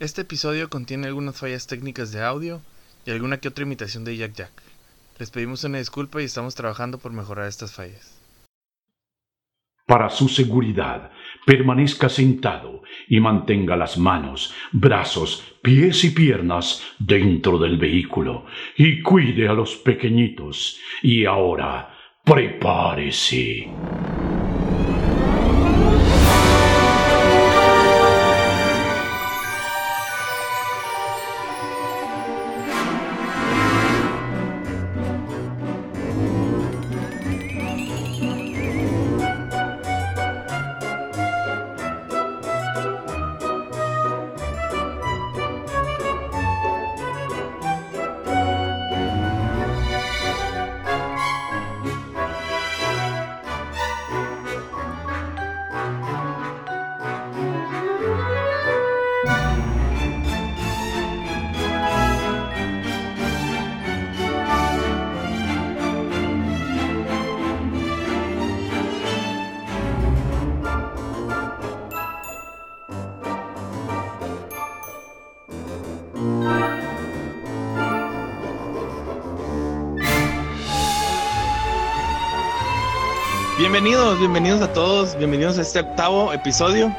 Este episodio contiene algunas fallas técnicas de audio y alguna que otra imitación de Jack Jack. Les pedimos una disculpa y estamos trabajando por mejorar estas fallas. Para su seguridad, permanezca sentado y mantenga las manos, brazos, pies y piernas dentro del vehículo y cuide a los pequeñitos. Y ahora, prepárese. Bienvenidos, bienvenidos a todos, bienvenidos a este octavo episodio,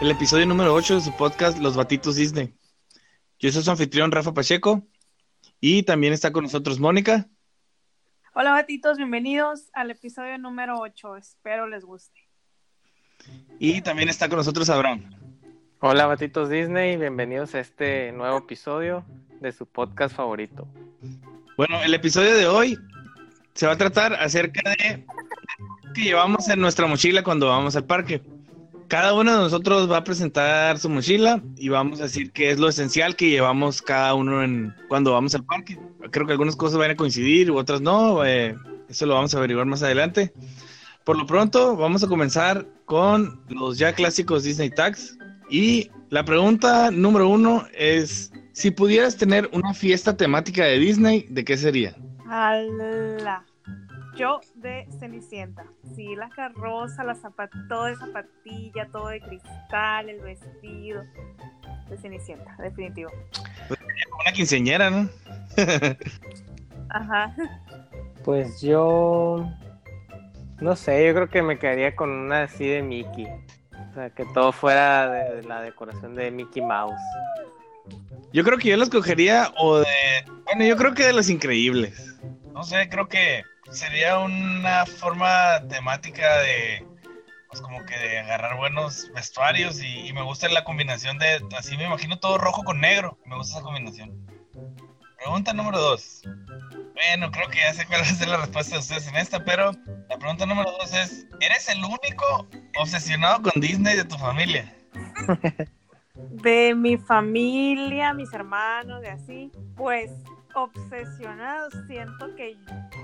el episodio número 8 de su podcast Los Batitos Disney. Yo soy su anfitrión Rafa Pacheco y también está con nosotros Mónica. Hola batitos, bienvenidos al episodio número 8, espero les guste. Y también está con nosotros Abraham. Hola Batitos Disney, bienvenidos a este nuevo episodio de su podcast favorito. Bueno, el episodio de hoy se va a tratar acerca de que llevamos en nuestra mochila cuando vamos al parque. Cada uno de nosotros va a presentar su mochila y vamos a decir qué es lo esencial que llevamos cada uno en cuando vamos al parque. Creo que algunas cosas van a coincidir otras no. eh, eso lo vamos a averiguar más adelante. Por lo pronto, vamos a comenzar con los ya clásicos Disney Tags. Y la pregunta número uno es: si pudieras tener una fiesta temática de Disney, ¿de qué sería? Ala. Yo de Cenicienta. Sí, la carroza, la zapat todo de zapatilla, todo de cristal, el vestido. De Cenicienta, definitivo. Una quinceañera, ¿no? Ajá. Pues yo no sé, yo creo que me quedaría con una así de Mickey. O sea, que todo fuera de la decoración de Mickey Mouse. Yo creo que yo la escogería o de. Bueno, yo creo que de los increíbles. No sé, creo que sería una forma temática de. Pues como que de agarrar buenos vestuarios y, me gusta la combinación de. Así me imagino todo rojo con negro. Me gusta esa combinación. Pregunta número dos. Bueno, creo que ya sé cuál ser la respuesta de ustedes en esta, pero la pregunta número dos es: ¿Eres el único obsesionado con Disney de tu familia? De mi familia, mis hermanos, de así, pues obsesionados, siento que,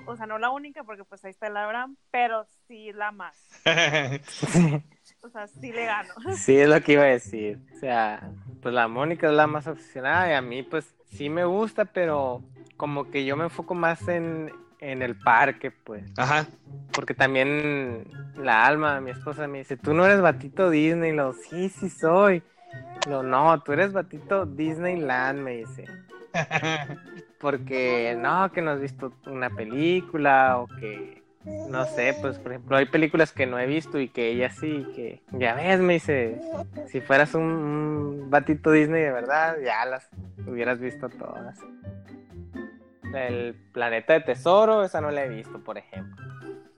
o sea, no la única, porque pues ahí está el Abraham, pero sí la más. O sea, sí le gano. Sí, es lo que iba a decir. O sea, pues la Mónica es la más obsesionada y a mí pues sí me gusta, pero como que yo me enfoco más en, en el parque, pues. Ajá. Porque también la alma, mi esposa me dice, tú no eres batito Disney, y lo, sí, sí soy. Lo, no, tú eres batito Disneyland, me dice. Porque no, que no has visto una película o que, no sé, pues por ejemplo, hay películas que no he visto y que ella sí, que ya ves, me dice, si fueras un, un batito Disney de verdad, ya las hubieras visto todas. El planeta de tesoro, esa no la he visto, por ejemplo.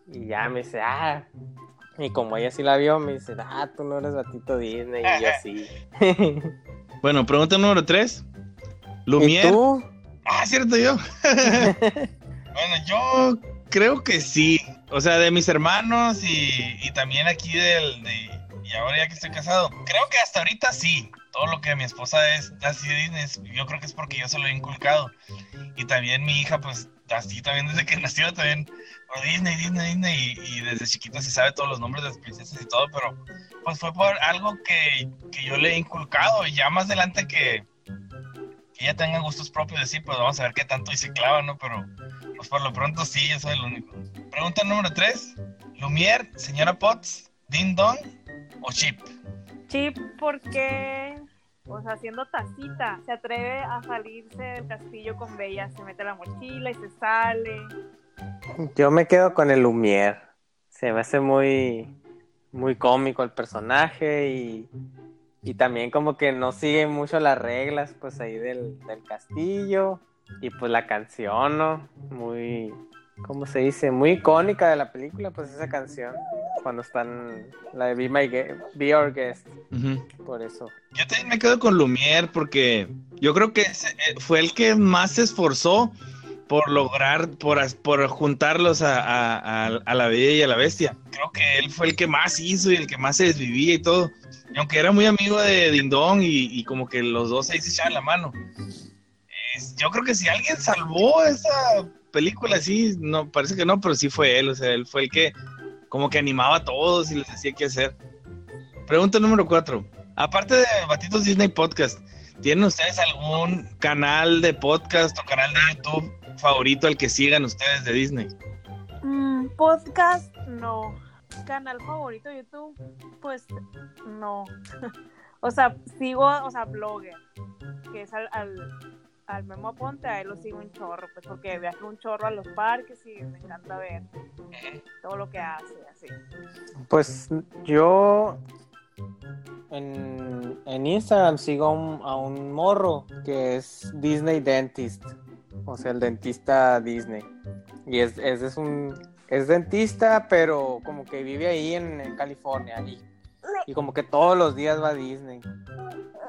Y ya me dice, ah, y como ella sí la vio, me dice, ah, tú no eres batito Disney, y yo sí. Bueno, pregunta número tres. ¿Y Lumière. tú? Ah, cierto, yo. bueno, yo creo que sí. O sea, de mis hermanos y, y también aquí del. De, y ahora ya que estoy casado, creo que hasta ahorita sí. Todo lo que mi esposa es así de Disney, yo creo que es porque yo se lo he inculcado. Y también mi hija, pues así también desde que nació, también por Disney, Disney, Disney. Y, y desde chiquita se sabe todos los nombres de las princesas y todo, pero pues fue por algo que, que yo le he inculcado. Y ya más adelante que, que ella tenga gustos propios de sí, pues vamos a ver qué tanto y se clava, ¿no? Pero pues por lo pronto sí, yo soy el único. Pregunta número 3. Lumière, señora Potts, Ding Dong o Chip. Chip, porque o sea, haciendo tacita, se atreve a salirse del castillo con Bella, se mete la mochila y se sale. Yo me quedo con el Lumière. Se me hace muy, muy cómico el personaje y, y también como que no sigue mucho las reglas pues ahí del, del castillo y pues la canción, ¿no? Muy, ¿cómo se dice? Muy icónica de la película, pues esa canción, cuando están, la de Be, My Gue- Be Our Guest, por eso. Yo también me quedo con Lumière porque yo creo que eh, fue el que más se esforzó por lograr, por, por juntarlos a, a- a- a la bella y a la bestia. Creo que él fue el que más hizo y el que más se desvivía y todo. Y aunque era muy amigo de Dindón y, y como que los dos ahí se echaban la mano. Yo creo que si alguien salvó esa película así, no, parece que no, pero sí fue él. O sea, él fue el que como que animaba a todos y les decía qué hacer. Pregunta número cuatro. Aparte de Batitos Disney Podcast, ¿tienen ustedes algún canal de podcast o canal de YouTube favorito al que sigan ustedes de Disney? Mm, podcast, no. Canal favorito de YouTube, pues no. o sea, sigo, o sea, blogger, que es al, al, al Memo Aponte, a él lo sigo un chorro, pues porque viaja un chorro a los parques y me encanta ver todo lo que hace, así. Pues yo en, en Instagram sigo a un, morro que es Disney Dentist, o sea, el dentista Disney. Y es, es, es un es dentista, pero como que vive ahí en, California y, y como que todos los días va a Disney.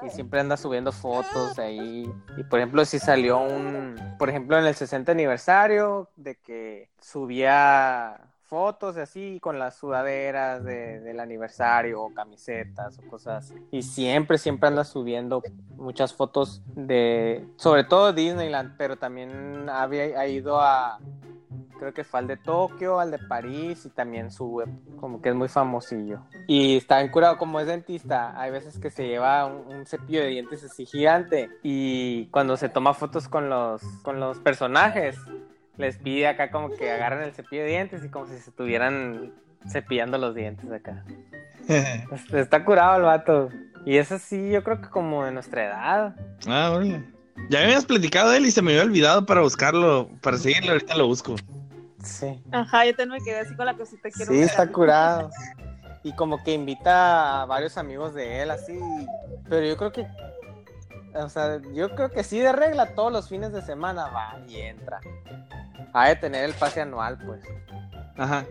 Y siempre anda subiendo fotos ahí. Y por ejemplo, si salió un, por ejemplo, en el 60 aniversario de que subía fotos así con las sudaderas de- del aniversario o camisetas o cosas. Y siempre, siempre anda subiendo muchas fotos de, sobre todo Disneyland, pero también había ha ido a, creo que fue al de Tokio, al de París y también sube, como que es muy famosillo. Y está curado como es dentista, hay veces que se lleva un, un cepillo de dientes así gigante y cuando se toma fotos con los, con los personajes, les pide acá como que agarren el cepillo de dientes y como si se estuvieran cepillando los dientes acá. Es- Está curado el vato. Y es así, yo creo que como de nuestra edad. ah, órale. Ya me habías platicado de él y se me había olvidado para buscarlo, para seguirlo, ahorita lo busco. Sí. Ajá, yo también me quedé así con la cosita quiero Sí, está curado. Y como que invita a varios amigos de él, así. Pero yo creo que. O sea, yo creo que sí, de regla, todos los fines de semana va y entra. Ha de tener el pase anual, pues. Ajá.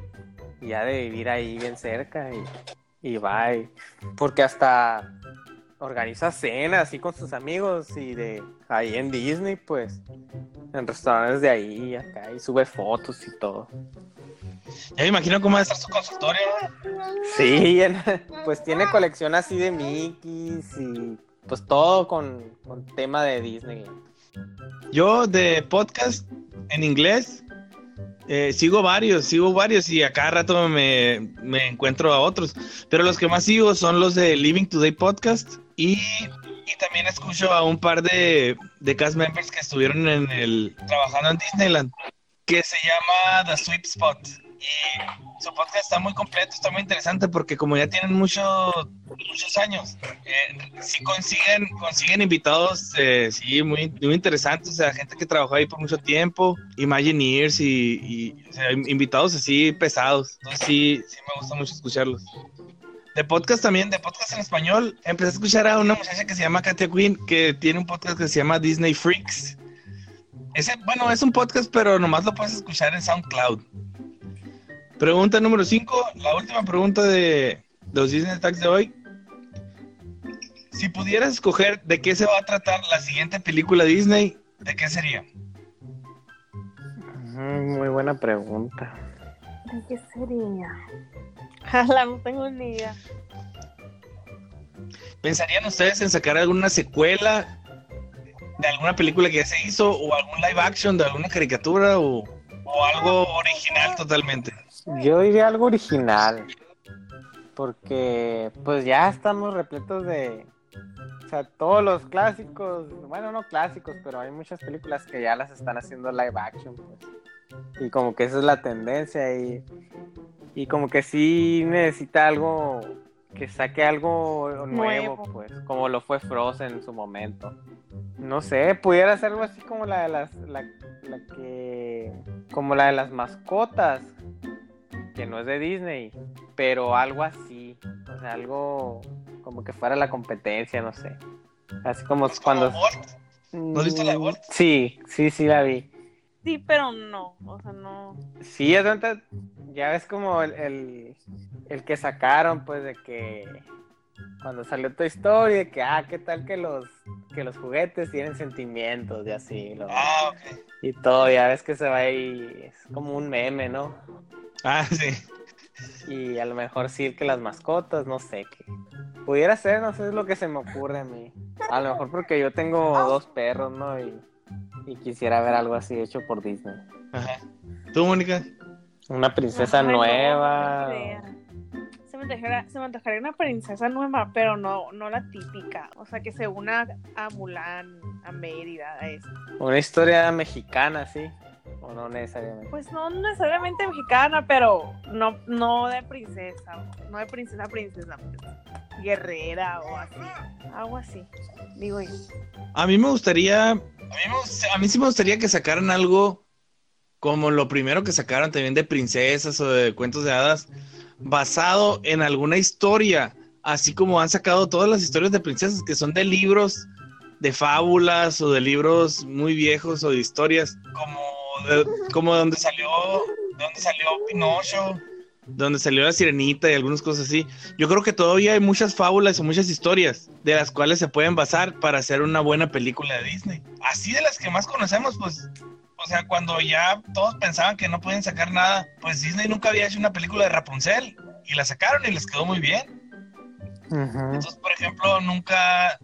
Y ha de vivir ahí bien cerca y, y va. y- porque hasta organiza cenas así con sus amigos y de ahí en Disney, pues. En restaurantes de ahí y acá. Y sube fotos y todo. Ya me imagino cómo va a estar su consultorio. Sí, en- pues tiene colección así de Mickeys y pues todo con, con tema de Disney. Yo de podcast en inglés eh, sigo varios, sigo varios y a cada rato me, me encuentro a otros. Pero los que más sigo son los de Living Today Podcast y, y también escucho a un par de, de cast members que estuvieron en el trabajando en Disneyland que se llama The Sweet Spot. Y su podcast está muy completo, está muy interesante porque como ya tienen mucho, muchos años, eh, sí consiguen, consiguen invitados, eh, sí, muy, muy interesantes, o sea, gente que trabajó ahí por mucho tiempo, Imagineers y, y, o sea, invitados así pesados. Entonces sí, sí me gusta mucho escucharlos. De podcast también, de podcast en español, empecé a escuchar a una muchacha que se llama Katia Quinn, que tiene un podcast que se llama Disney Freaks. Ese, bueno, es un podcast, pero nomás lo puedes escuchar en SoundCloud. Pregunta número 5, la última pregunta de, los Disney Tags de hoy. Si pudieras escoger de qué se va a tratar la siguiente película Disney, ¿de qué sería? Mm, Muy buena pregunta. ¿De qué sería? Ojalá, no tengo ni idea. ¿Pensarían ustedes en sacar alguna secuela de alguna película que ya se hizo o algún live action de alguna caricatura o, o algo original totalmente? Yo diría algo original. Porque pues ya estamos repletos de... O sea, todos los clásicos, bueno, no clásicos, pero hay muchas películas que ya las están haciendo live action. Pues. Y como que esa es la tendencia y, y como que sí necesita algo que saque algo nuevo, Nuevo. pues, como lo fue Frozen en su momento. No sé, pudiera ser algo así como la de las, la, la que, como la de las mascotas, que no es de Disney, pero algo así, o sea, algo como que fuera la competencia, no sé. Así como Es como cuando... ¿No has visto la de Walt? Sí, sí, sí la vi. Sí, pero no, o sea, no. Sí, es donde ya ves como el, el, el que sacaron, pues, de que cuando salió Toy Story, de que, ah, qué tal que los, que los juguetes tienen sentimientos y así, lo- Ah, ok. y todo, ya ves que se va ahí, es como un meme, ¿no? Ah, sí. Y a lo mejor sí que las mascotas, no sé qué. Pudiera ser, no sé, es lo que se me ocurre a mí. A lo mejor porque yo tengo dos perros, ¿no? Y, y quisiera ver algo así hecho por Disney. Ajá. ¿Tú, Mónica? Una princesa no, nueva. no. Se me, antojaría, se me antojaría una princesa nueva, pero no, no la típica. O sea, que se una a Mulan, a Mérida, a eso. Una historia mexicana, sí. O no necesariamente. Pues no necesariamente mexicana, pero no, no de princesa. No de princesa princesa. pues, guerrera o así. Algo así, digo yo. A mí me gustaría. A mí, me a mí sí me gustaría que sacaran algo como lo primero que sacaron también de princesas o de cuentos de hadas, basado en alguna historia, así como han sacado todas las historias de princesas que son de libros, de fábulas o de libros muy viejos o de historias, como de, como de donde salió, de donde salió Pinocho, de donde salió la sirenita y algunas cosas así. Yo creo que todavía hay muchas fábulas o muchas historias de las cuales se pueden basar para hacer una buena película de Disney. Así de las que más conocemos, pues, o sea, cuando ya todos pensaban que no podían sacar nada, pues Disney nunca había hecho una película de Rapunzel y la sacaron y les quedó muy bien. Entonces, por ejemplo, nunca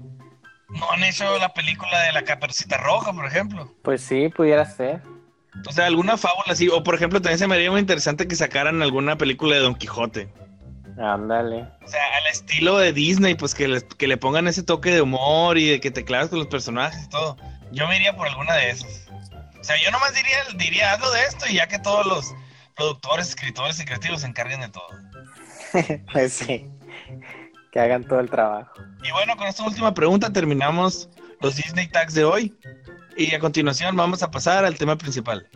no han hecho la película de la Caperucita Roja, por ejemplo. Pues sí, pudiera ser. O sea, alguna fábula así, o por ejemplo, también se me haría muy interesante que sacaran alguna película de Don Quijote. Ándale. O sea, al estilo de Disney, pues que le, que le pongan ese toque de humor y de que te claves con los personajes y todo. Yo me iría por alguna de esas. O sea, yo nomás diría, diría algo de esto y ya que todos los productores, escritores y creativos se encarguen de todo. pues sí. Que hagan todo el trabajo. Y bueno, con esta última pregunta terminamos los Disney Tags de hoy. Y a continuación vamos a pasar al tema principal.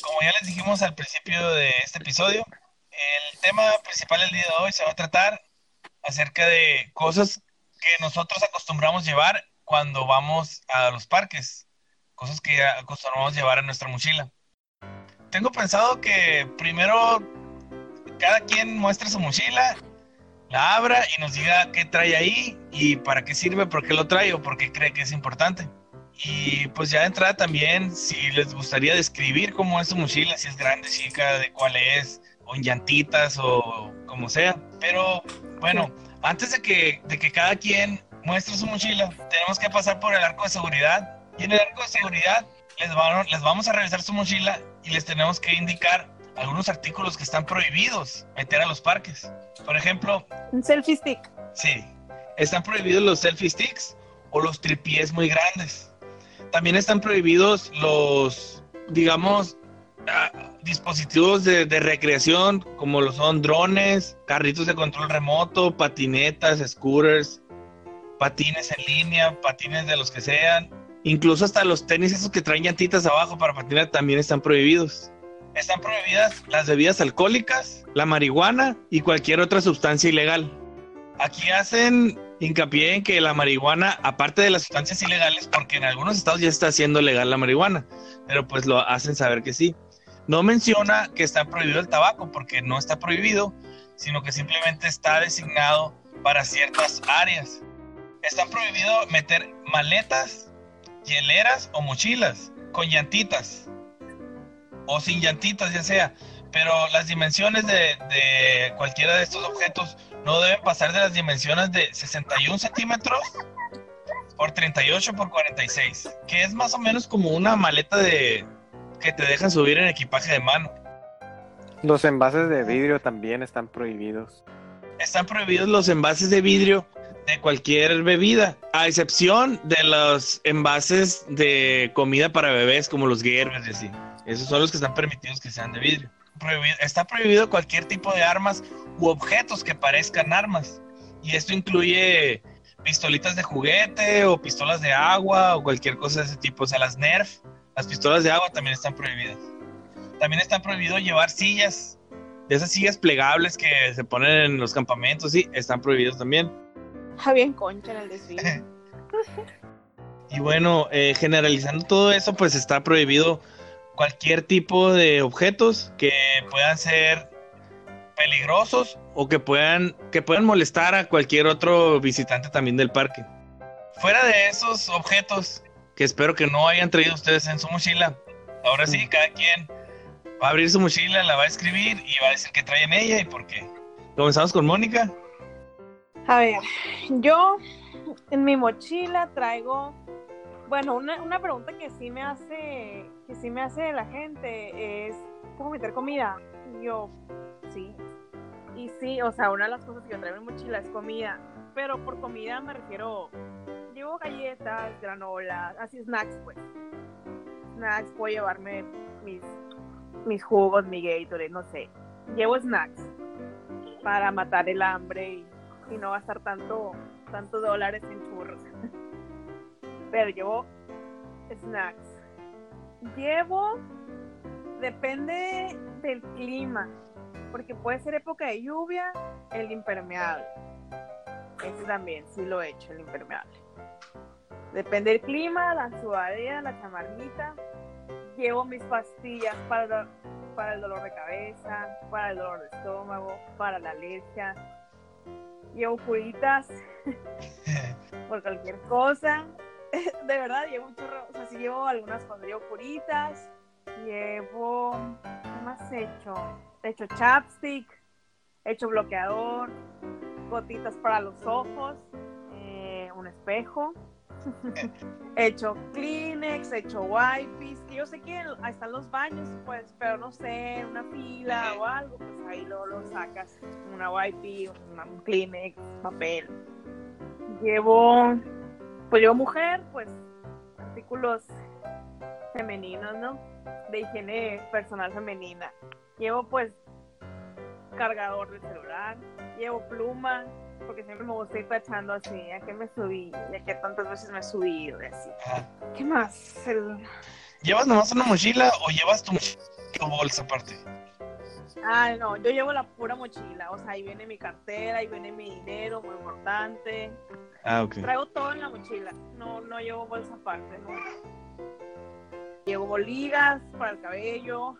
Como ya les dijimos al principio de este episodio, el tema principal del día de hoy se va a tratar acerca de cosas que nosotros acostumbramos llevar cuando vamos a los parques, cosas que acostumbramos llevar en nuestra mochila. Tengo pensado que primero cada quien muestre su mochila, la abra y nos diga qué trae ahí y para qué sirve, por qué lo trae o por qué cree que es importante. Y pues ya de entrada también, si les gustaría describir cómo es su mochila, si es grande, chica, de cuál es, o en llantitas o como sea. Pero bueno, antes de que, de que cada quien muestre su mochila, tenemos que pasar por el arco de seguridad. Y en el arco de seguridad les, van- les vamos a revisar su mochila y les tenemos que indicar algunos artículos que están prohibidos meter a los parques. Por ejemplo, Un selfie stick. Sí, están prohibidos los selfie sticks o los tripiés muy grandes. También están prohibidos los, digamos, ah, dispositivos de, de recreación como lo son drones, carritos de control remoto, patinetas, scooters, patines en línea, patines de los que sean. Incluso hasta los tenis esos que traen llantitas abajo para patinar también están prohibidos. Están prohibidas las bebidas alcohólicas, la marihuana y cualquier otra sustancia ilegal. Aquí hacen hincapié en que la marihuana, aparte de las sustancias ilegales, porque en algunos estados ya está siendo legal la marihuana, pero pues lo hacen saber que sí. No menciona que está prohibido el tabaco, porque no está prohibido, sino que simplemente está designado para ciertas áreas. Está prohibido meter maletas, hieleras o mochilas con llantitas o sin llantitas, ya sea. Pero las dimensiones de, de cualquiera de estos objetos no deben pasar de las dimensiones de 61 centímetros por 38 por 46, que es más o menos como una maleta de que te dejan subir en equipaje de mano. Los envases de vidrio también están prohibidos. Están prohibidos los envases de vidrio de cualquier bebida, a excepción de los envases de comida para bebés como los Gerber y así. Esos son los que están permitidos que sean de vidrio. está prohibido cualquier tipo de armas u objetos que parezcan armas. Y esto incluye pistolitas de juguete o pistolas de agua o cualquier cosa de ese tipo. O sea, las Nerf, las pistolas de agua también están prohibidas. También está prohibido llevar sillas, de esas sillas plegables que se ponen en los campamentos, sí, están prohibidos también. Bien concha en el desfile. y bueno, eh, generalizando todo eso, pues está prohibido cualquier tipo de objetos que puedan ser peligrosos o que puedan, que puedan molestar a cualquier otro visitante también del parque. Fuera de esos objetos que espero que no hayan traído ustedes en su mochila, ahora sí, cada quien va a abrir su mochila, la va a escribir y va a decir qué trae en ella y por qué. Comenzamos con Mónica. A ver, yo en mi mochila traigo, bueno, una, una pregunta que sí me hace, que sí me hace la gente es, ¿cómo meter comida? yo, sí. Y sí, o sea, una de las cosas que yo traigo en mochila es comida, pero por comida me refiero, llevo galletas, granolas, así snacks, pues. Snacks, puedo llevarme mis, mis jugos, mi Gatorade, no sé. Llevo snacks para matar el hambre y y no gastar tanto, tantos dólares en churros. Pero llevo snacks. Llevo, depende del clima, porque puede ser época de lluvia, el impermeable. Ese también, sí lo he hecho, el impermeable. Depende del clima, la sudadera, la chamarrita. Llevo mis pastillas para, para el dolor de cabeza, para el dolor de estómago, para la alergia, llevo curitas por cualquier cosa. De verdad, llevo un chorro, o sea, sí llevo algunas cosas, llevo curitas, llevo, ¿qué más he hecho? He hecho chapstick, he hecho bloqueador, gotitas para los ojos, eh, un espejo, he hecho Kleenex, he hecho wipes, yo sé que ahí están los baños, pues, pero no sé, una fila o algo, pues ahí lo, lo sacas, una wipe, un Kleenex, papel. Llevo, pues llevo mujer, pues, artículos femeninos, ¿no? De higiene personal femenina. Llevo, pues, cargador de celular, llevo pluma, porque siempre me gusta ir tachando así, a qué me subí, y a qué tantas veces me he subido, y así. ¿Qué más? ¿Llevas nomás una mochila o llevas tu, bolsa aparte? Ah, no, yo llevo la pura mochila, o sea, ahí viene mi cartera, ahí viene mi dinero, muy importante. Ah, ok. Traigo todo en la mochila, no, no llevo bolsa aparte, no. Llevo boligas para el cabello,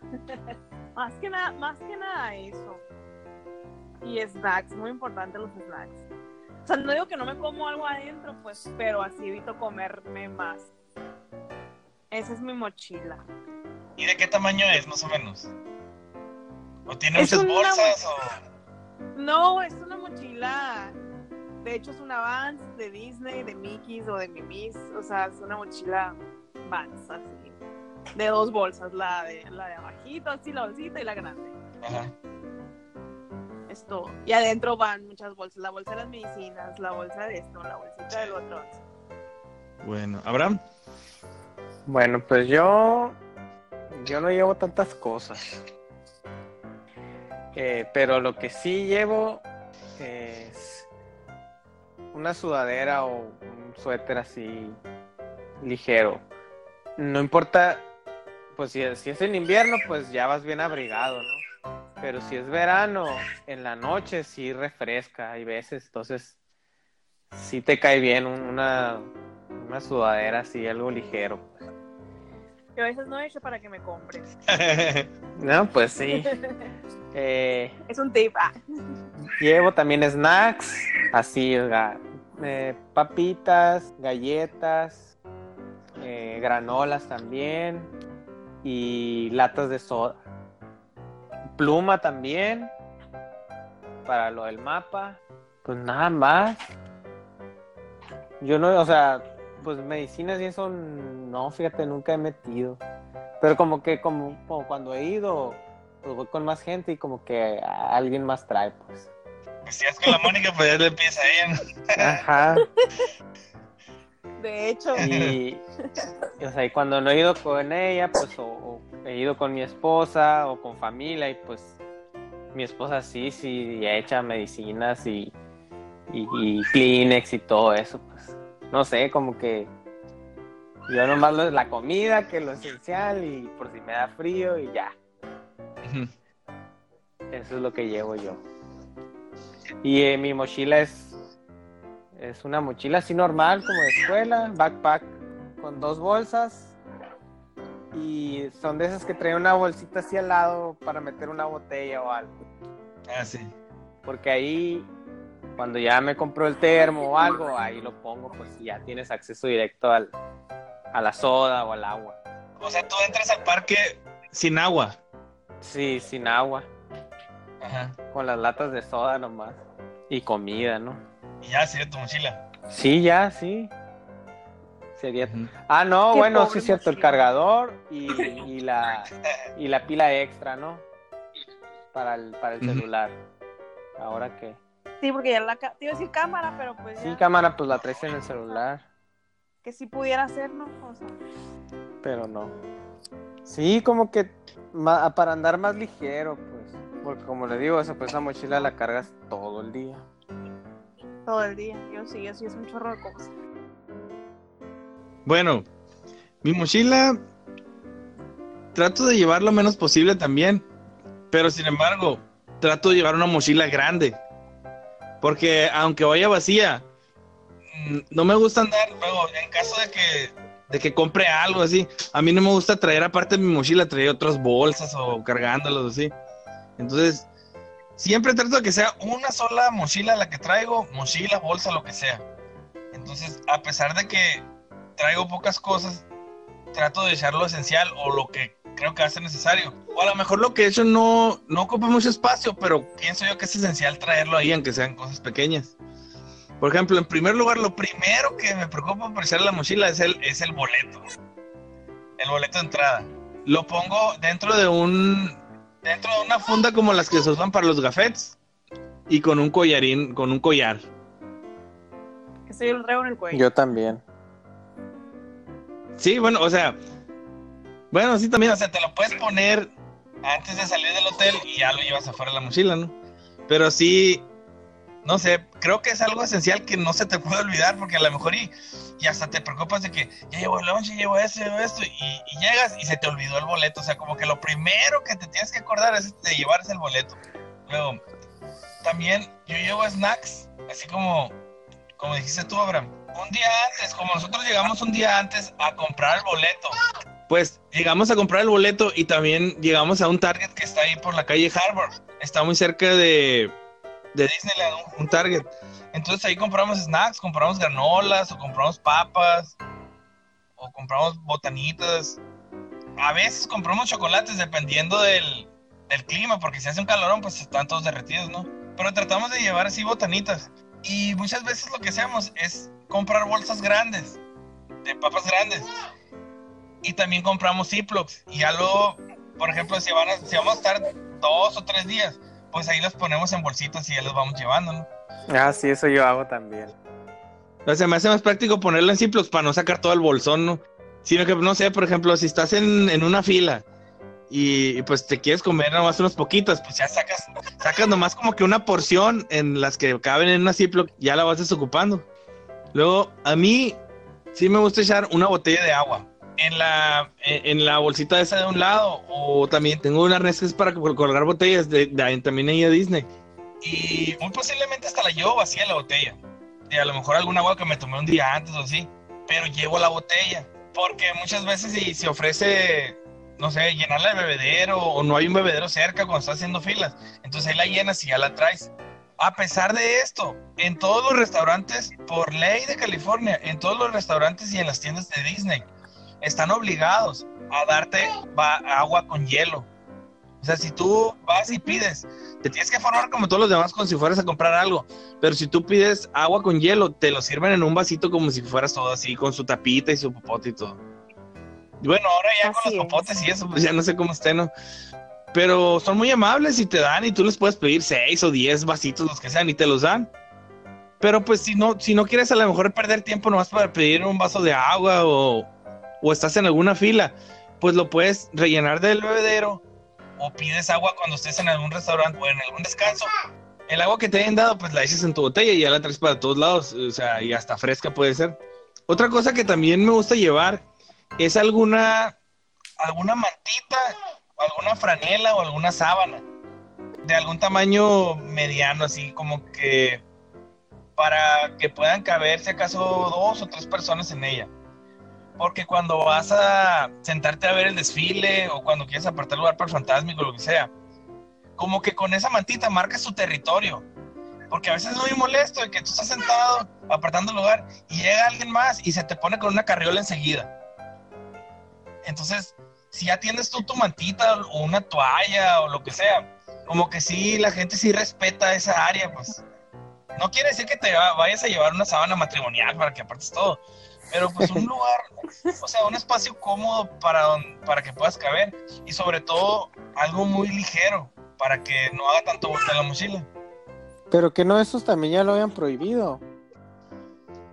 más que nada, más que nada eso y snacks, muy importante los snacks. O sea, no digo que no me como algo adentro, pues, pero así evito comerme más. Esa es mi mochila. ¿Y de qué tamaño es, más o menos? ¿O tiene muchas bolsas No, es una mochila. De hecho, es una Vans de Disney, de Mickey's o de Mimis. O sea, es una mochila Vans, así. De dos bolsas, la de, la de abajito, así la bolsita y la grande. Ajá esto. Y adentro van muchas bolsas, la bolsa de las medicinas, la bolsa de esto, la bolsita del otro. Bueno, Abraham. Bueno, pues yo, yo no llevo tantas cosas. Eh, pero lo que sí llevo es una sudadera o un suéter así ligero. No importa, pues si, si es en invierno, pues ya vas bien abrigado, ¿no? Pero si es verano, en la noche sí refresca, hay veces, entonces sí te cae bien una, una sudadera así, algo ligero. Yo a veces no he hecho para que me compres. no, pues sí. Eh, es un tip. Ah. Llevo también snacks, así, eh, papitas, galletas, eh, granolas también y latas de soda pluma también para lo del mapa. Pues nada más. Yo no, o sea, pues medicinas y eso no, fíjate, nunca he metido. Pero como que como, cuando he ido, pues voy con más gente y como que alguien más trae, pues. Porque si es con la Mónica, pues ya le empieza a ella. ¿no? Ajá. De hecho, Y, y, o sea, y cuando no he ido con ella, pues o, o he ido con mi esposa o con familia y pues mi esposa sí, sí echa medicinas y, y, y Kleenex y todo eso, pues no sé, como que yo nomás lo, la comida, que lo esencial y por si me da frío y ya, eso es lo que llevo yo. Y eh, mi mochila es es una mochila así normal, como de escuela, backpack con dos bolsas. Y son de esas que traen una bolsita así al lado para meter una botella o algo. Ah, sí. Porque ahí, cuando ya me compro el termo o algo, ahí lo pongo, pues y ya tienes acceso directo al, a la soda o al agua. O sea, tú entras al parque sin agua. Sí, sin agua, Ajá. con las latas de soda nomás. Y comida, ¿no? Y ya sería tu mochila. Sí, ya, sí. Sería Ujú. Ah, no, Qué bueno, sí es cierto, el cargador y, y la y la pila extra, ¿no? Para el, para el celular. Ahora que. sí, porque ya la te iba a decir cámara, pero pues Sí, cámara, pues la traes en el celular, que sí pudiera ser, ¿no? O sea, pero no. Sí, como que ma- para andar más ligero, pues. Porque como le digo, esa, pues, esa mochila la cargas todo el día. todo el día. Yo sí, yo sí es un chorro de cosas. Bueno, mi mochila trato de llevar lo menos posible también, pero sin embargo, trato de llevar una mochila grande, porque aunque vaya vacía, mm, no me gusta andar luego en caso de que de que compre algo así, a mí no me gusta traer aparte de mi mochila traer otras bolsas o cargándolos así. Entonces, siempre trato de que sea una sola mochila la que traigo, mochila, bolsa, lo que sea. Entonces, a pesar de que traigo pocas cosas, trato de echar lo esencial o lo que creo que hace necesario. O a lo mejor lo que he hecho no, no ocupa mucho espacio, pero pienso yo que es esencial traerlo ahí, aunque sean cosas pequeñas. Por ejemplo, en primer lugar, lo primero que me preocupa por echar la mochila es el, es el boleto. El boleto de entrada. Lo pongo dentro de un dentro de una funda como las que se usan para los gafetes y con un collarín, con un collar. Eso yo lo traigo en el cuello. Yo también. Sí, bueno, o sea, bueno, sí también, o sea, te lo puedes poner antes de salir del hotel y ya lo llevas afuera de la mochila, ¿no? Pero sí, no sé, creo que es algo esencial que no se te puede olvidar porque a lo mejor y, y hasta te preocupas de que ya llevo el lunch, ya llevo esto, llevo esto y, llegas y se te olvidó el boleto, o sea, como que lo primero que te tienes que acordar es de llevar ese boleto. Luego, también yo llevo snacks, así como, como dijiste tú, Abraham. Un día antes, como nosotros llegamos un día antes a comprar el boleto, pues llegamos a comprar el boleto y también llegamos a un Target que está ahí por la calle Harvard. Está muy cerca de, de Disneyland, un, un Target. Entonces ahí compramos snacks, compramos granolas o compramos papas o compramos botanitas. A veces compramos chocolates dependiendo del, clima, porque si hace un calorón, pues están todos derretidos, ¿no? Pero tratamos de llevar así botanitas. Y muchas veces lo que hacemos es comprar bolsas grandes, de papas grandes. Y también compramos Ziplocs. Y ya luego, por ejemplo, si, van a- si vamos a estar dos o tres días, pues ahí los ponemos en bolsitas y ya los vamos llevando, ¿no? Ah, sí, eso yo hago también. O sea, me hace más práctico ponerlo en Ziplocs para no sacar todo el bolsón, ¿no? Sino que, no sé, por ejemplo, si estás en, en una fila y, y, pues te quieres comer nomás unos poquitos, pues ya sacas, sacas nomás como que una porción en las que caben en una Ziploc, ya la vas desocupando. Luego, a mí sí me gusta echar una botella de agua en la, en, la bolsita esa de un lado, o también tengo un arnés que es para col- colgar botellas de, de- también ahí a Disney. Y muy posiblemente hasta la llevo vacía la botella. Y a lo mejor algún agua que me tomé un día antes o así, pero llevo la botella. Porque muchas veces si se ofrece, no sé, llenarla de bebedero o no hay un bebedero cerca cuando estás haciendo filas, entonces ahí la llenas y ya la traes. A pesar de esto, en todos los restaurantes, por ley de California, en todos los restaurantes y en las tiendas de Disney, están obligados a darte agua con hielo. O sea, si tú vas y pides, te tienes que formar como todos los demás como si fueras a comprar algo. Pero si tú pides agua con hielo, te lo sirven en un vasito como si fueras todo así, con su tapita y su popote y todo. Y bueno, ahora ya con los es. popotes y eso, pues ya no sé cómo esté, ¿no? pero son muy amables y te dan y tú les puedes pedir seis o diez vasitos, los que sean, y te los dan. Pero pues si no, si no quieres a lo mejor perder tiempo nomás para pedir un vaso de agua o, o estás en alguna fila, pues lo puedes rellenar del bebedero o pides agua cuando estés en algún restaurante o en algún descanso. El agua que te hayan dado, pues la echas en tu botella y ya la traes para todos lados, o sea, y hasta fresca puede ser. Otra cosa que también me gusta llevar es alguna, alguna mantita, alguna franela o alguna sábana de algún tamaño mediano, así como que para que puedan caber si acaso dos o tres personas en ella. Porque cuando vas a sentarte a ver el desfile o cuando quieres apartar lugar para el fantasmico lo que sea, como que con esa mantita marcas tu territorio. Porque a veces es muy molesto de que tú estás sentado apartando lugar y llega alguien más y se te pone con una carriola enseguida. Entonces, si ya tienes tú tu mantita o una toalla o lo que sea, como que sí, la gente sí respeta esa área, pues. No quiere decir que te vayas a llevar una sábana matrimonial para que apartes todo, pero pues un lugar, o sea, un espacio cómodo para, para que puedas caber y sobre todo algo muy ligero para que no haga tanto vuelta la mochila. Pero que no, esos también ya lo habían prohibido.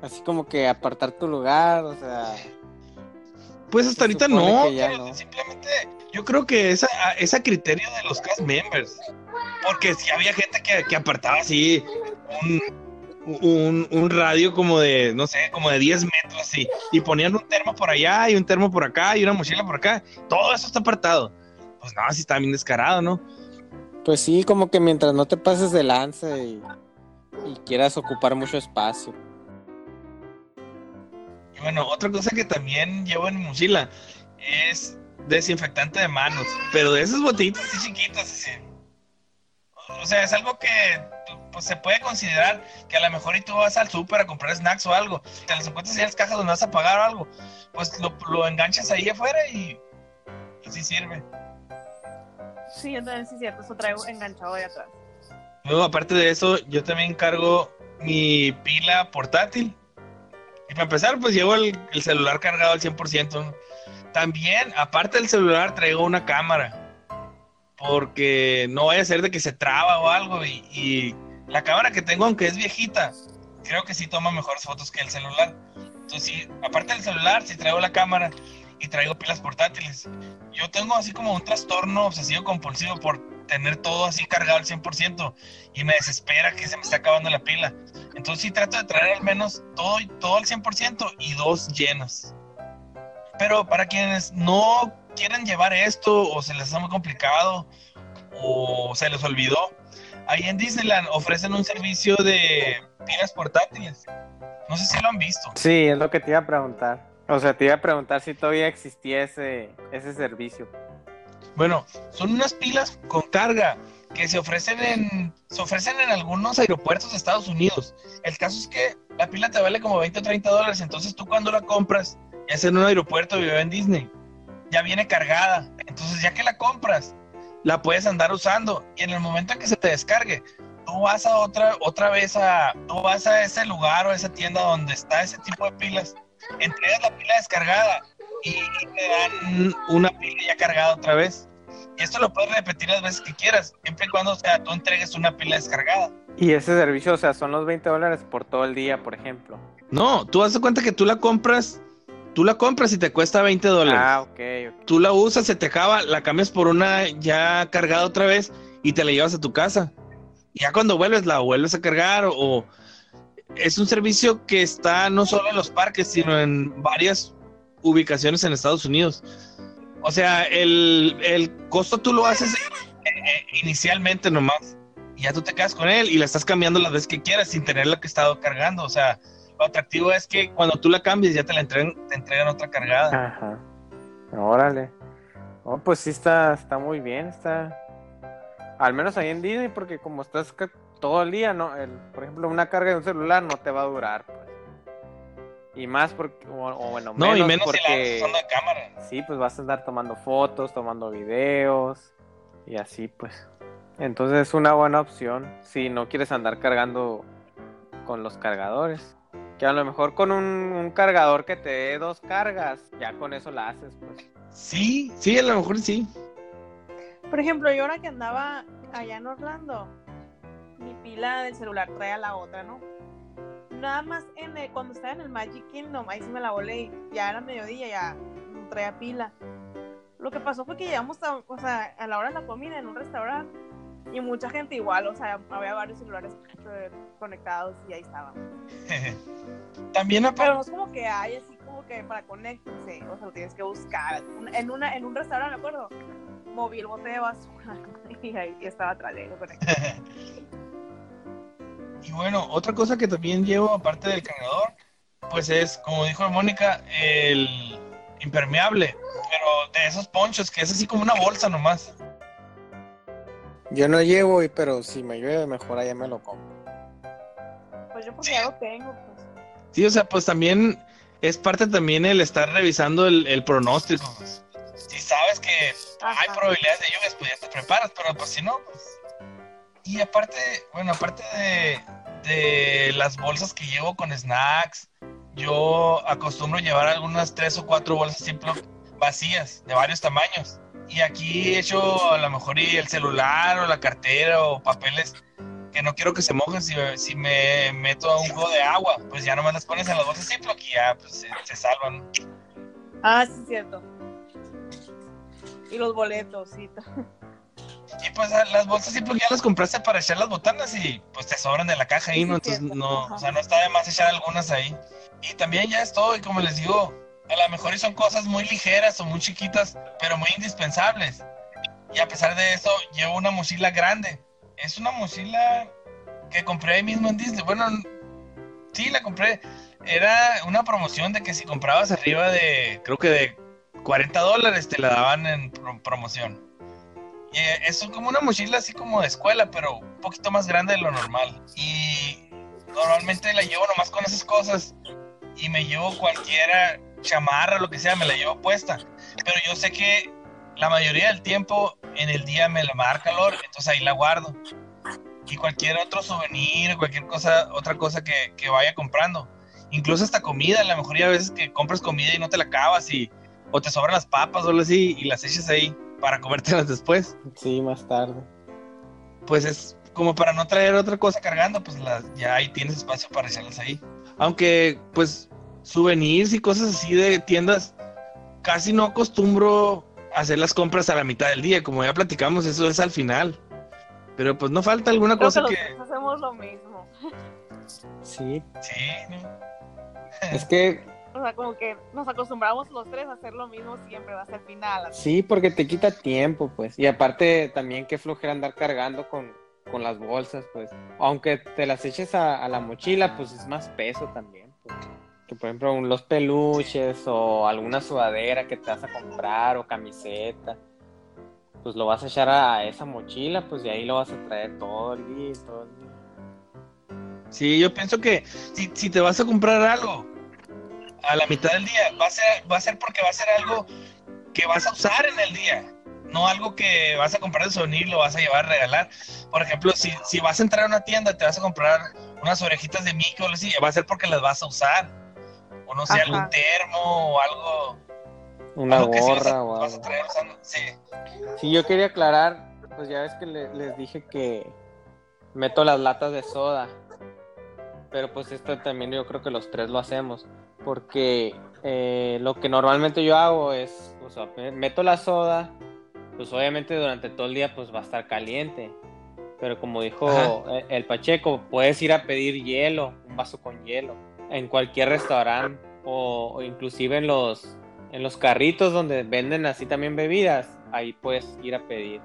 Así como que apartar tu lugar, o sea. Pues hasta ahorita no, simplemente yo creo que es a, criterio de los cast members. Porque si había gente que, que apartaba así un, un, radio como de, no sé, como de 10 metros así, y ponían un termo por allá y un termo por acá y una mochila por acá, todo eso está apartado. Pues no, así está bien descarado, ¿no? Pues sí, como que mientras no te pases de lance y, quieras ocupar mucho espacio. Y bueno, otra cosa que también llevo en mi mochila es desinfectante de manos, pero de esas botellitas así chiquitas, así. O sea, es algo que pues, se puede considerar que a lo mejor y tú vas al súper a comprar snacks o algo, te las encuentras en las cajas donde vas a pagar o algo, pues lo, lo enganchas ahí afuera y así sirve. Sí, entonces sí es cierto, eso traigo enganchado de atrás. Luego, aparte de eso, yo también cargo mi pila portátil. Y para empezar, pues llevo el, celular cargado al 100%. También, aparte del celular, traigo una cámara. Porque no vaya a ser de que se traba o algo. Y, la cámara que tengo, aunque es viejita, creo que sí toma mejores fotos que el celular. Entonces, sí, aparte del celular, sí traigo la cámara y traigo pilas portátiles. Yo tengo así como un trastorno obsesivo compulsivo por tener todo así cargado al 100% y me desespera que se me esté acabando la pila. Entonces sí trato de traer al menos todo, todo al 100% y dos llenas. Pero para quienes no quieren llevar esto o se les hace muy complicado o se les olvidó, ahí en Disneyland ofrecen un servicio de pilas portátiles. No sé si lo han visto. Sí, es lo que te iba a preguntar. O sea, te iba a preguntar si todavía existía ese, ese servicio. Bueno, son unas pilas con carga que se ofrecen en se ofrecen en algunos aeropuertos de Estados Unidos. El caso es que la pila te vale como 20 o 30 dólares, entonces tú cuando la compras, ya sea en un aeropuerto o en Disney, ya viene cargada. Entonces ya que la compras, la puedes andar usando y en el momento en que se te descargue, tú vas a otra otra vez a tú vas a ese lugar o a esa tienda donde está ese tipo de pilas entregas la pila descargada y, te dan una pila ya cargada otra vez. Y esto lo puedes repetir las veces que quieras, siempre y cuando sea, tú entregues una pila descargada. Y ese servicio, o sea, son los 20 dólares por todo el día, por ejemplo. No, tú das cuenta que tú la compras, tú la compras y te cuesta 20 dólares. Ah, ok. Tú la usas, se te acaba, la cambias por una ya cargada otra vez y te la llevas a tu casa. Ya cuando vuelves, la vuelves a cargar o es un servicio que está no solo en los parques, sino en varias ubicaciones en Estados Unidos. O sea, el, costo tú lo haces eh, eh, inicialmente nomás. Y ya tú te quedas con él y la estás cambiando las veces que quieras sin tener lo que estado cargando. O sea, lo atractivo es que cuando tú la cambies ya te la entregan, te entregan otra cargada. Ajá. Órale. Oh, pues sí está, está muy bien, está. Al menos ahí en Disney, porque como estás todo el día, ¿no? El, por ejemplo, una carga de un celular no te va a durar, pues. Y más porque, o, bueno, no, y menos porque, si la cámara. Sí, pues vas a andar tomando fotos, tomando videos y así, pues. Entonces es una buena opción si no quieres andar cargando con los cargadores. Que a lo mejor con un, un cargador que te dé dos cargas, ya con eso la haces, pues. Sí, sí, a lo mejor sí. Por ejemplo, yo ahora que andaba allá en Orlando, mi pila del celular trae a la otra, ¿no? Nada más en el- cuando estaba en el Magic Kingdom, ahí sí me la volé y ya era mediodía, ya no traía pila. Lo que pasó fue que llegamos a, o sea, a la hora de la comida en un restaurante y mucha gente igual, o sea, había varios celulares conectados y ahí estaban. También Pero no es como que hay así como que para conectarse, o sea, lo tienes que buscar. En, una, en un restaurante, me acuerdo, moví el bote de basura y ahí estaba atrás de él conectado. y bueno, otra cosa que también llevo aparte del cargador, pues es, como dijo Mónica, el impermeable, pero de esos ponchos, que es así como una bolsa nomás. Yo no llevo, y- pero si me llueve, mejor allá me lo compro. Pues yo porque ya lo tengo, pues. Sí, o sea, pues también es parte también el estar revisando el, el pronóstico. Si sabes que hay probabilidades de lluvias, pues ya te preparas, pero pues si no, pues... Y aparte, bueno, aparte de, de las bolsas que llevo con snacks, yo acostumbro llevar algunas tres o cuatro bolsas Ziploc vacías, de varios tamaños. Y aquí he hecho a lo mejor y el celular o la cartera o papeles que no quiero que se mojen si, si me meto a un juego de agua, pues ya nomás las pones en las bolsas Ziploc y ya pues se, se salvan. Ah, sí, cierto. Y los boletos, sí. Y pues las bolsas Ziploc ya las compraste para echar las botanas y pues te sobran de la caja ahí, Sí, ¿no? Entonces cierto. no, Ajá. o sea, no está de más echar algunas ahí. Y también ya estoy, como les digo, a lo mejor son cosas muy ligeras o muy chiquitas, pero muy indispensables. Y a pesar de eso, llevo una mochila grande. Es una mochila que compré ahí mismo en Disney. Bueno, sí, la compré. Era una promoción de que si comprabas arriba de, creo que de 40 dólares, te la daban en pro- promoción. Y eh, es como una mochila así como de escuela, pero un poquito más grande de lo normal. Y normalmente la llevo nomás con esas cosas. Y me llevo cualquiera chamarra, lo que sea, me la llevo puesta. Pero yo sé que la mayoría del tiempo en el día me la va a dar calor, entonces ahí la guardo. Y cualquier otro souvenir, cualquier cosa, otra cosa que, que vaya comprando. Incluso hasta comida, a lo mejor ya a veces que compras comida y no te la acabas y o te sobran las papas o algo así y las echas ahí para comértelas después. Sí, más tarde. Pues es como para no traer otra cosa cargando, pues las, ya ahí tienes espacio para echarlas ahí. Aunque pues souvenirs y cosas así de tiendas, casi no acostumbro a hacer las compras a la mitad del día, como ya platicamos, eso es al final. Pero pues no falta alguna Creo que cosa los que... hacemos lo mismo. Sí, Sí, es que O sea, como que nos acostumbramos los tres a hacer lo mismo siempre, hasta el final. así. sí, porque te quita tiempo, pues. Y aparte también qué flojera andar cargando con, con las bolsas, pues. Aunque te las eches a, a la mochila, pues es más peso también. pues. Que por ejemplo los peluches o alguna sudadera que te vas a comprar o camiseta. Pues lo vas a echar a esa mochila, pues y ahí lo vas a traer todo el día, todo el día. Sí, yo pienso que si, si te vas a comprar algo a la mitad del día, va a ser, va a ser porque va a ser algo que vas a usar en el día, no algo que vas a comprar de souvenir, lo vas a llevar a regalar. Por ejemplo, si, si vas a entrar a una tienda, te vas a comprar unas orejitas de Mickey o algo así, va a ser porque las vas a usar. O no sé, Ajá. algún termo o algo. Una algo que sí vas a- gorra o vas a algo. traer usando. Sí. Sí, yo quería aclarar, pues ya ves que le- les dije que meto las latas de soda, pero pues esto también yo creo que los tres lo hacemos, porque eh, lo que normalmente yo hago es, o sea, me- meto la soda, pues obviamente durante todo el día pues va a estar caliente, pero como dijo Ajá. el Pacheco, puedes ir a pedir hielo, un vaso con hielo, en cualquier restaurante o, o inclusive en los en los carritos donde venden así también bebidas, ahí puedes ir a pedir.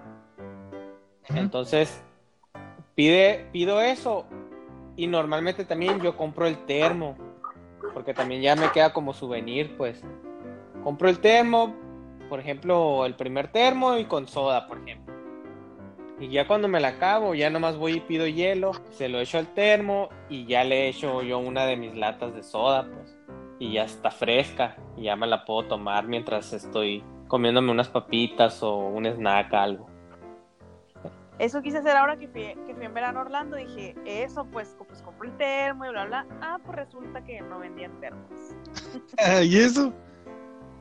Entonces, pide, pido eso y normalmente también yo compro el termo, porque también ya me queda como souvenir, pues. Compro el termo, por ejemplo, el primer termo y con soda, por ejemplo. Y ya cuando me la acabo, ya nomás voy y pido hielo, se lo echo al termo y ya le echo yo una de mis latas de soda, pues. Y ya está fresca y ya me la puedo tomar mientras estoy comiéndome unas papitas o un snack, algo. Eso quise hacer ahora que fui, que fui en verano a Orlando. Dije, eso, pues, pues compro el termo y bla, bla. Ah, pues resulta que no vendían termos. ¿Y eso?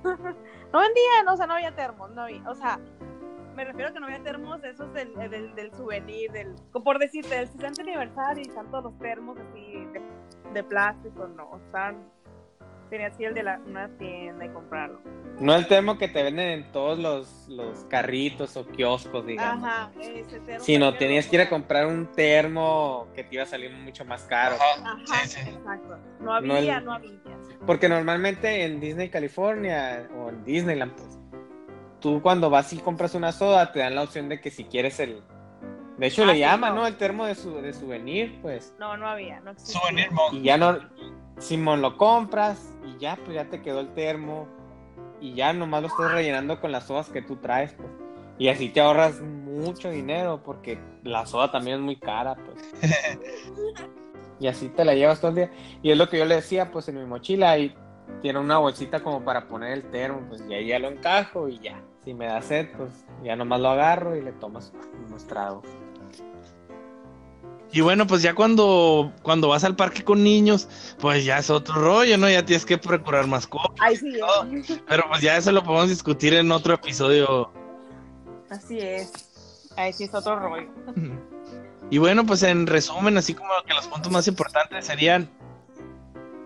No vendían, o sea, no había termos, no había, o sea, me refiero a que no había termos esos del, del, del souvenir, del, por decirte, del 60 aniversario y están todos los termos así de, de plástico, no, están, tenías que ir de la, una tienda y comprarlo. No el termo que te venden en todos los, los carritos o kioscos, digamos. Ajá, ese termo. Sino tenías que ir a comprar un termo que te iba a salir mucho más caro. Ajá, Ajá, sí, sí. exacto. No No había, el- no había. Porque normalmente en Disney California o en Disneyland, pues, tú cuando vas y compras una soda te dan la opción de que si quieres el... De hecho Ah, le sí, llaman, no. ¿no? El termo de, su, de souvenir, pues. No, no había, no existía. Souvenir. Y ya no... Simón lo compras y ya, pues ya te quedó el termo. Y ya nomás lo estás rellenando con las sodas que tú traes, pues. Y así te ahorras mucho dinero porque la soda también es muy cara, pues. Y así te la llevas todo el día. Y es lo que yo le decía, pues en mi mochila y tiene una bolsita como para poner el termo, pues y ahí ya lo encajo y ya. Si me da sed, pues ya nomás lo agarro y le tomas unos tragos. Y bueno, pues ya cuando, cuando vas al parque con niños, pues ya es otro rollo, ¿no? Ya tienes que procurar. Ay, sí, todo. eh. Pero pues ya eso lo podemos discutir en otro episodio. así es. Ahí sí es otro rollo. Y bueno, pues en resumen, así como que los puntos más importantes serían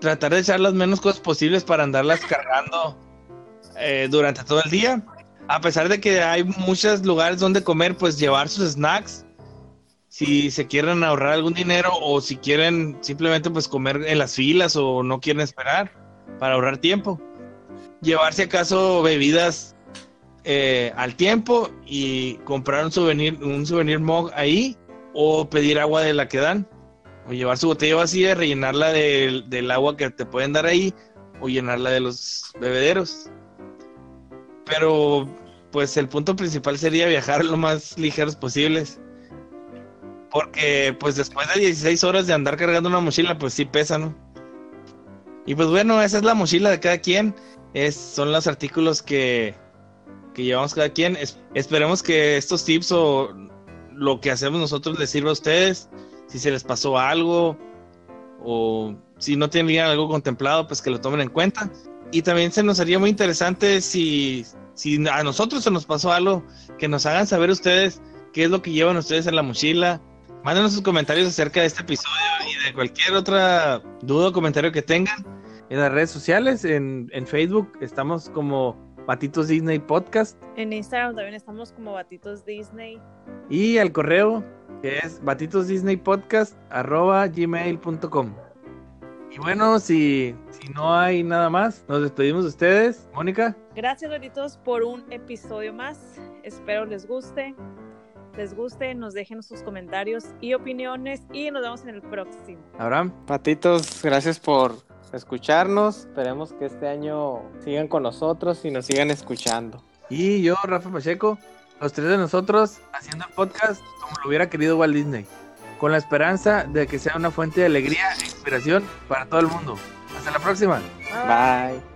tratar de echar las menos cosas posibles para andarlas cargando eh, durante todo el día. A pesar de que hay muchos lugares donde comer, pues llevar sus snacks. Si se quieren ahorrar algún dinero o si quieren simplemente pues comer en las filas o no quieren esperar para ahorrar tiempo. Llevarse acaso bebidas eh, al tiempo y comprar un souvenir, un souvenir mug ahí o pedir agua de la que dan o llevar su botella vacía, rellenarla del, del agua que te pueden dar ahí o llenarla de los bebederos. Pero pues el punto principal sería viajar lo más ligeros posibles. Porque pues después de 16 horas de andar cargando una mochila, pues sí pesa, ¿no? Y pues bueno, esa es la mochila de cada quien. Es, son los artículos que, que llevamos cada quien. Es- esperemos que estos tips o lo que hacemos nosotros les sirva a ustedes. Si se les pasó algo o si no tenían algo contemplado, pues que lo tomen en cuenta. Y también se nos haría muy interesante si, si a nosotros se nos pasó algo, que nos hagan saber ustedes qué es lo que llevan ustedes en la mochila. Mándenos sus comentarios acerca de este episodio y de cualquier otra duda o comentario que tengan. En las redes sociales, en, en Facebook, estamos como Patitos Disney Podcast. En Instagram también estamos como Batitos Disney. Y al correo que es batitosdisneypodcast.gmail.com Y bueno, si, si no hay nada más, nos despedimos de ustedes. Mónica, Gracias, Batitos, por un episodio más. Espero les guste. Les guste, nos dejen sus comentarios y opiniones y nos vemos en el próximo. Abraham, Patitos, gracias por escucharnos. Esperemos que este año sigan con nosotros y nos sigan escuchando. y yo, Rafa Pacheco, los tres de nosotros haciendo el podcast como lo hubiera querido Walt Disney, con la esperanza de que sea una fuente de alegría e inspiración para todo el mundo. Hasta la próxima. Bye.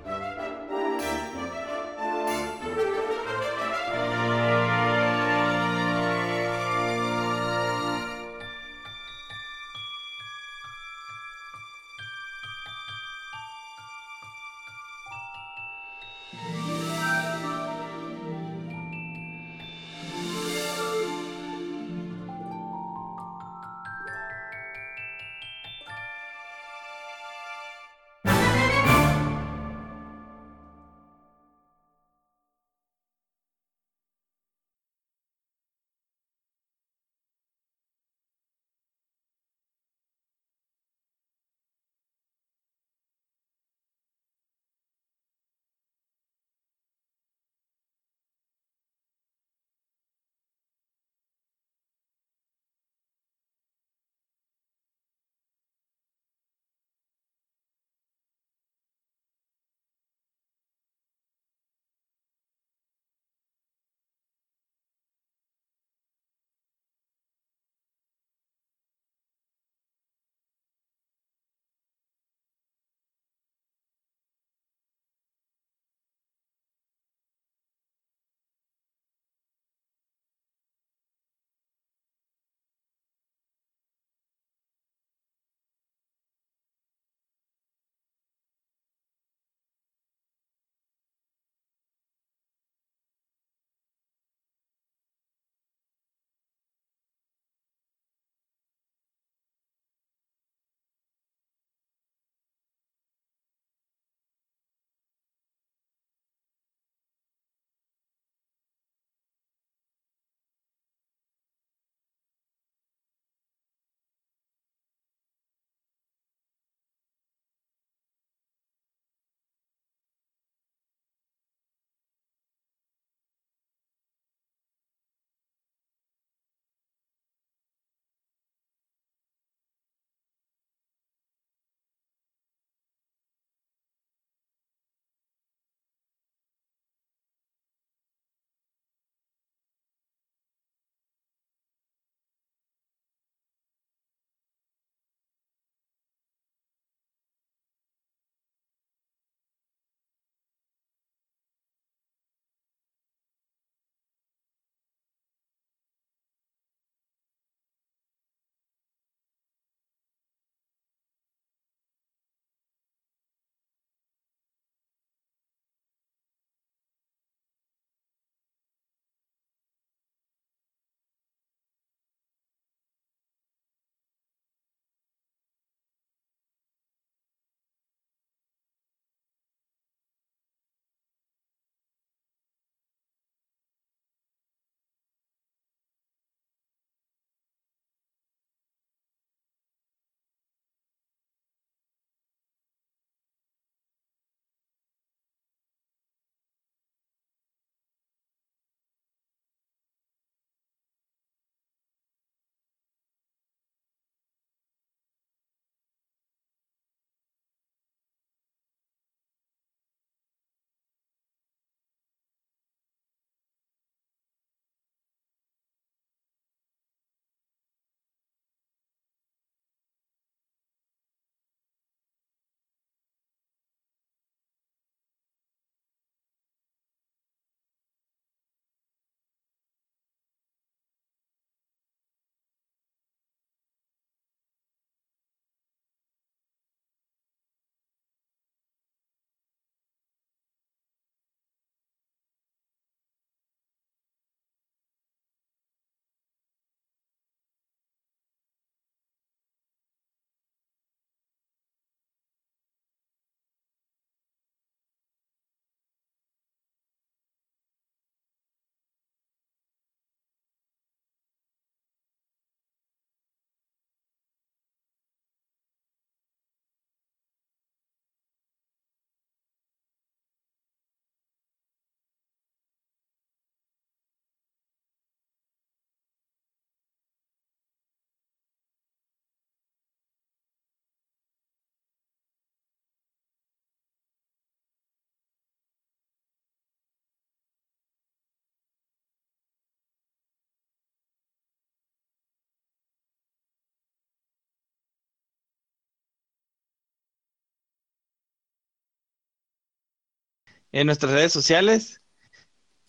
En nuestras redes sociales,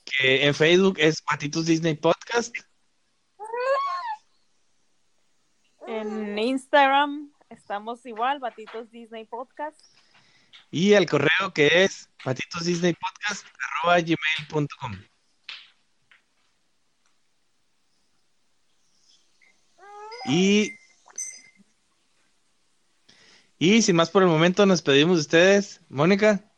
que en Facebook es Patitos Disney Podcast. En Instagram estamos igual, Batitos Disney Podcast. Y el correo que es patitosdisneypodcast.gmail.com Y, y sin más por el momento, nos pedimos de ustedes. Mónica.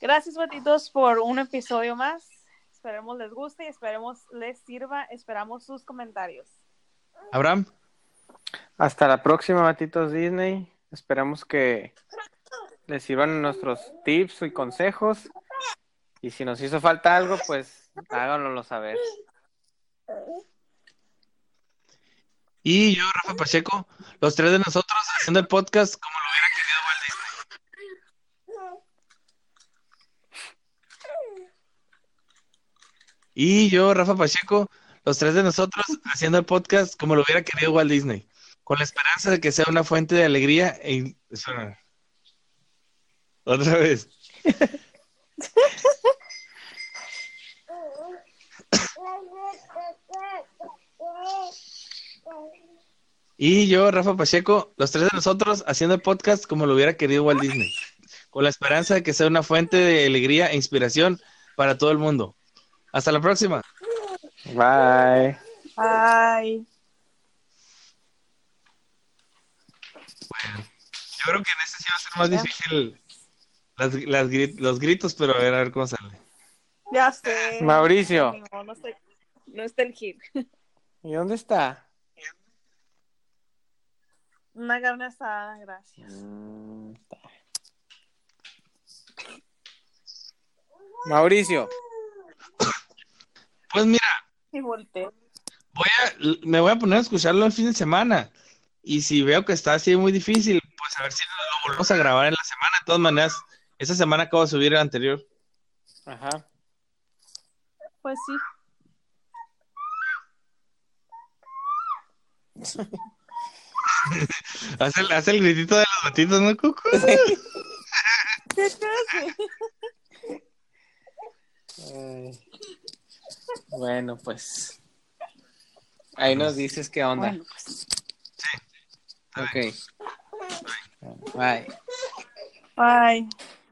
Gracias, Batitos, por un episodio más. Esperemos les guste y esperemos les sirva. Esperamos sus comentarios. Abraham. Hasta la próxima, Batitos Disney. Esperamos que les sirvan nuestros tips y consejos. Y si nos hizo falta algo, pues háganoslo saber. Y yo, Rafa Pacheco, los tres de nosotros haciendo el podcast como lo hubiera querido Walt Disney. Y yo, Rafa Pacheco, los tres de nosotros haciendo el podcast como lo hubiera querido Walt Disney, con la esperanza de que sea una fuente de alegría e... Otra vez. Y yo, Rafa Pacheco, los tres de nosotros haciendo el podcast como lo hubiera querido Walt Disney, con la esperanza de que sea una fuente de alegría e inspiración para todo el mundo. Hasta la próxima. Bye. Bye. Bueno, yo creo que en este sí va a ser más difícil las, los gritos, pero a ver, a ver cómo sale. Ya sé. Mauricio. No, no, está, no está el hit. ¿Y dónde está? Una carne asada, gracias. Mm. Mauricio. Pues mira, Y volteé. voy a, me voy a poner a escucharlo el fin de semana. Y si veo que está así muy difícil, pues a ver si lo volvemos a grabar en la semana. De todas maneras, esta semana acabo de subir el anterior. Ajá. Pues sí. Haz el, haz el gritito de los gatitos, ¿no, Cucu? ¿Qué hace? Ay. Bueno, pues. Ahí nos dices qué onda. Bueno, pues. ok. Bye. Bye.